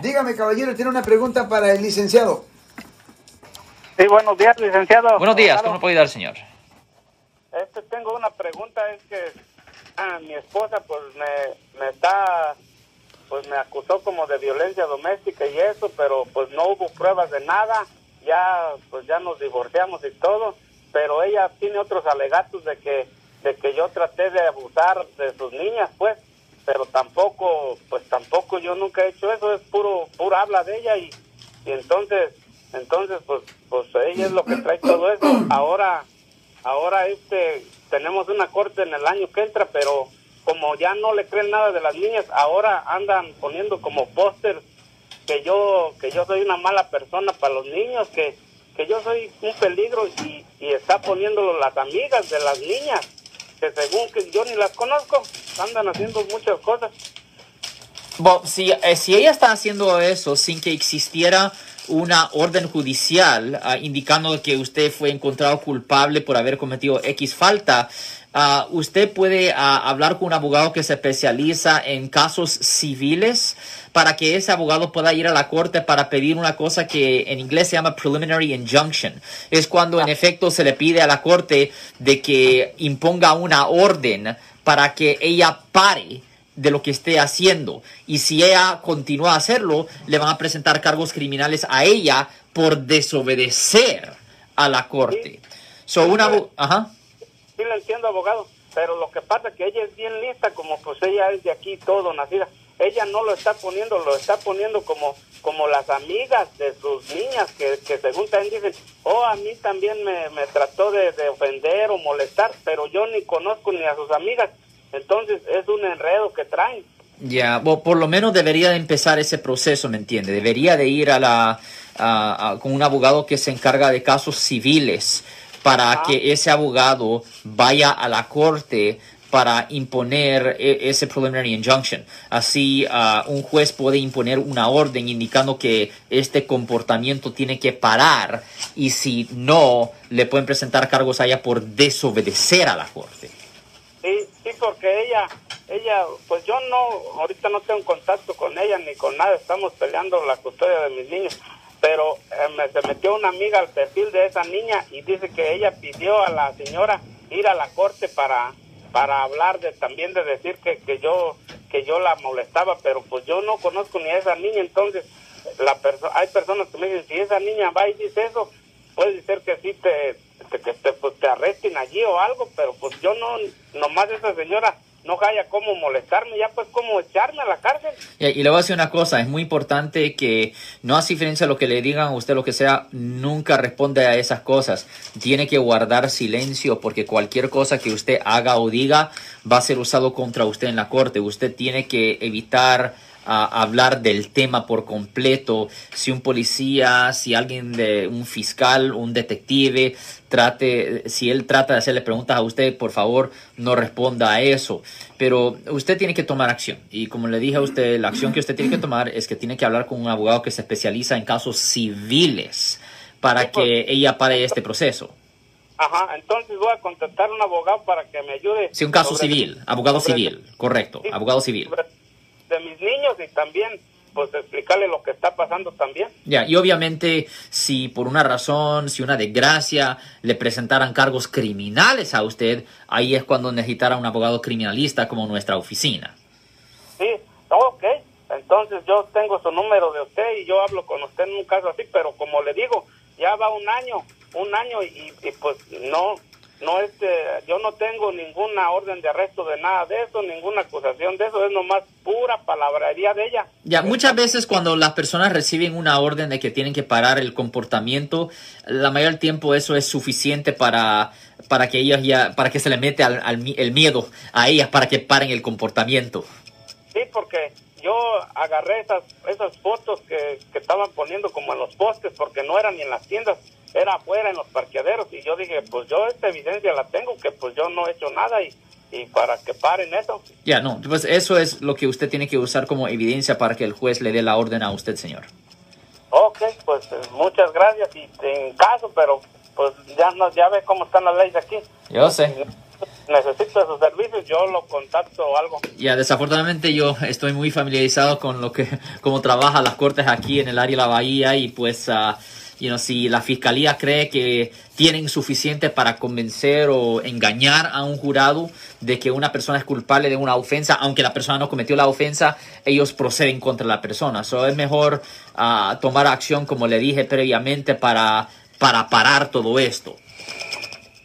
Dígame, caballero, tiene una pregunta para el licenciado. Sí, buenos días, licenciado. Buenos días, ¿cómo puede ayudar, señor? Este, tengo una pregunta, es que ah, mi esposa pues me, me está, pues me acusó como de violencia doméstica y eso, pero pues no hubo pruebas de nada, ya pues ya nos divorciamos y todo, pero ella tiene otros alegatos de que, de que yo traté de abusar de sus niñas, pues, pero tampoco, pues tampoco yo nunca he hecho eso, es puro, puro habla de ella y, y entonces, entonces pues, pues ella es lo que trae todo eso, ahora ahora este tenemos una corte en el año que entra, pero como ya no le creen nada de las niñas, ahora andan poniendo como póster que yo que yo soy una mala persona para los niños, que, que yo soy un peligro y, y está poniéndolo las amigas de las niñas, que según que yo ni las conozco, andan haciendo muchas cosas. Bueno, si, eh, si ella está haciendo eso sin que existiera una orden judicial ah, indicando que usted fue encontrado culpable por haber cometido X falta, ah, usted puede ah, hablar con un abogado que se especializa en casos civiles para que ese abogado pueda ir a la corte para pedir una cosa que en inglés se llama preliminary injunction. Es cuando en efecto se le pide a la corte de que imponga una orden para que ella pare de lo que esté haciendo. Y si ella continúa a hacerlo, le van a presentar cargos criminales a ella por desobedecer a la corte. So, una, ajá. Sí, lo entiendo, abogado, pero lo que pasa es que ella es bien lista, como pues ella es de aquí todo nacida. Ella no lo está poniendo, lo está poniendo como como las amigas de sus niñas, que, que según también dicen, oh, a mí también me, me trató de, de ofender o molestar, pero yo ni conozco ni a sus amigas. Entonces es un enredo que traen. Ya, o por lo menos debería de empezar ese proceso, ¿me entiende? Debería de ir a la, a- con un abogado que se encarga de casos civiles para que ese abogado vaya a la corte para imponer e- ese preliminary injunction. Así, ah, un juez puede imponer una orden indicando que este comportamiento tiene que parar y si no, le pueden presentar cargos a ella por desobedecer a la corte. Sí, sí, porque ella, ella, pues yo no, ahorita no tengo contacto con ella ni con nada, estamos peleando la custodia de mis niños, pero eh, me, se metió una amiga al perfil de esa niña y dice que ella pidió a la señora ir a la corte para para hablar de también de decir que, que yo que yo la molestaba, pero pues yo no conozco ni a esa niña, entonces la perso hay personas que me dicen, si esa niña va y dice eso, puede ser que sí te, te- que te, pues, te arresten allí o algo, pero pues yo no, nomás esa señora no haya cómo molestarme, ya pues cómo echarme a la cárcel. Y, y le voy a decir una cosa, es muy importante que no hace diferencia lo que le digan a usted, lo que sea, nunca responde a esas cosas. Tiene que guardar silencio porque cualquier cosa que usted haga o diga va a ser usado contra usted en la corte. Usted tiene que evitar ah, hablar del tema por completo. Si un policía, si alguien de un fiscal, un detective, trate, si él trata de hacerle preguntas a usted, por favor, no responda a eso. Pero usted tiene que tomar acción. Y como le dije a usted, la acción que usted tiene que tomar es que tiene que hablar con un abogado que se especializa en casos civiles para que ella pare este proceso. Ajá, entonces voy a contratar a un abogado para que me ayude. Sí, un caso sobre- civil, abogado sobre- civil, correcto, Sí, abogado civil. sobre- mis niños y también, pues explicarle lo que está pasando también. Ya, y obviamente si por una razón, si una desgracia le presentaran cargos criminales a usted, ahí es cuando necesitará un abogado criminalista como nuestra oficina. Sí, ok. Entonces yo tengo su número de usted y yo hablo con usted en un caso así, pero como le digo, ya va un año, un año y, y, pues no, no este, yo no tengo ninguna orden de arresto de nada de eso, ninguna acusación de eso, es nomás pura palabrería de ella. Ya, muchas veces cuando las personas reciben una orden de que tienen que parar el comportamiento, la mayor del tiempo eso es suficiente para, para que ellas ya, para que se le mete al, al el miedo a ellas para que paren el comportamiento. Sí, porque yo agarré esas, esas fotos que, que estaban poniendo como en los postes, porque no eran ni en las tiendas, era afuera en los parqueaderos, y yo dije, pues yo esta evidencia la tengo, que pues yo no he hecho nada, y, y para que paren eso. Ya, no, pues eso es lo que usted tiene que usar como evidencia para que el juez le dé la orden a usted, señor. Ok, pues eh, muchas gracias, y en caso, pero pues ya, no, ya ve cómo están las leyes aquí. Yo sé. Necesita sus servicios, yo lo contacto o algo. Ya, desafortunadamente yo estoy muy familiarizado con lo que, cómo trabajan las cortes aquí en el área de la bahía y pues, uh, you know, si la fiscalía cree que tienen suficiente para convencer o engañar a un jurado de que una persona es culpable de una ofensa, aunque la persona no cometió la ofensa, ellos proceden contra la persona. So, es mejor uh, tomar acción, como le dije previamente, para, para parar todo esto.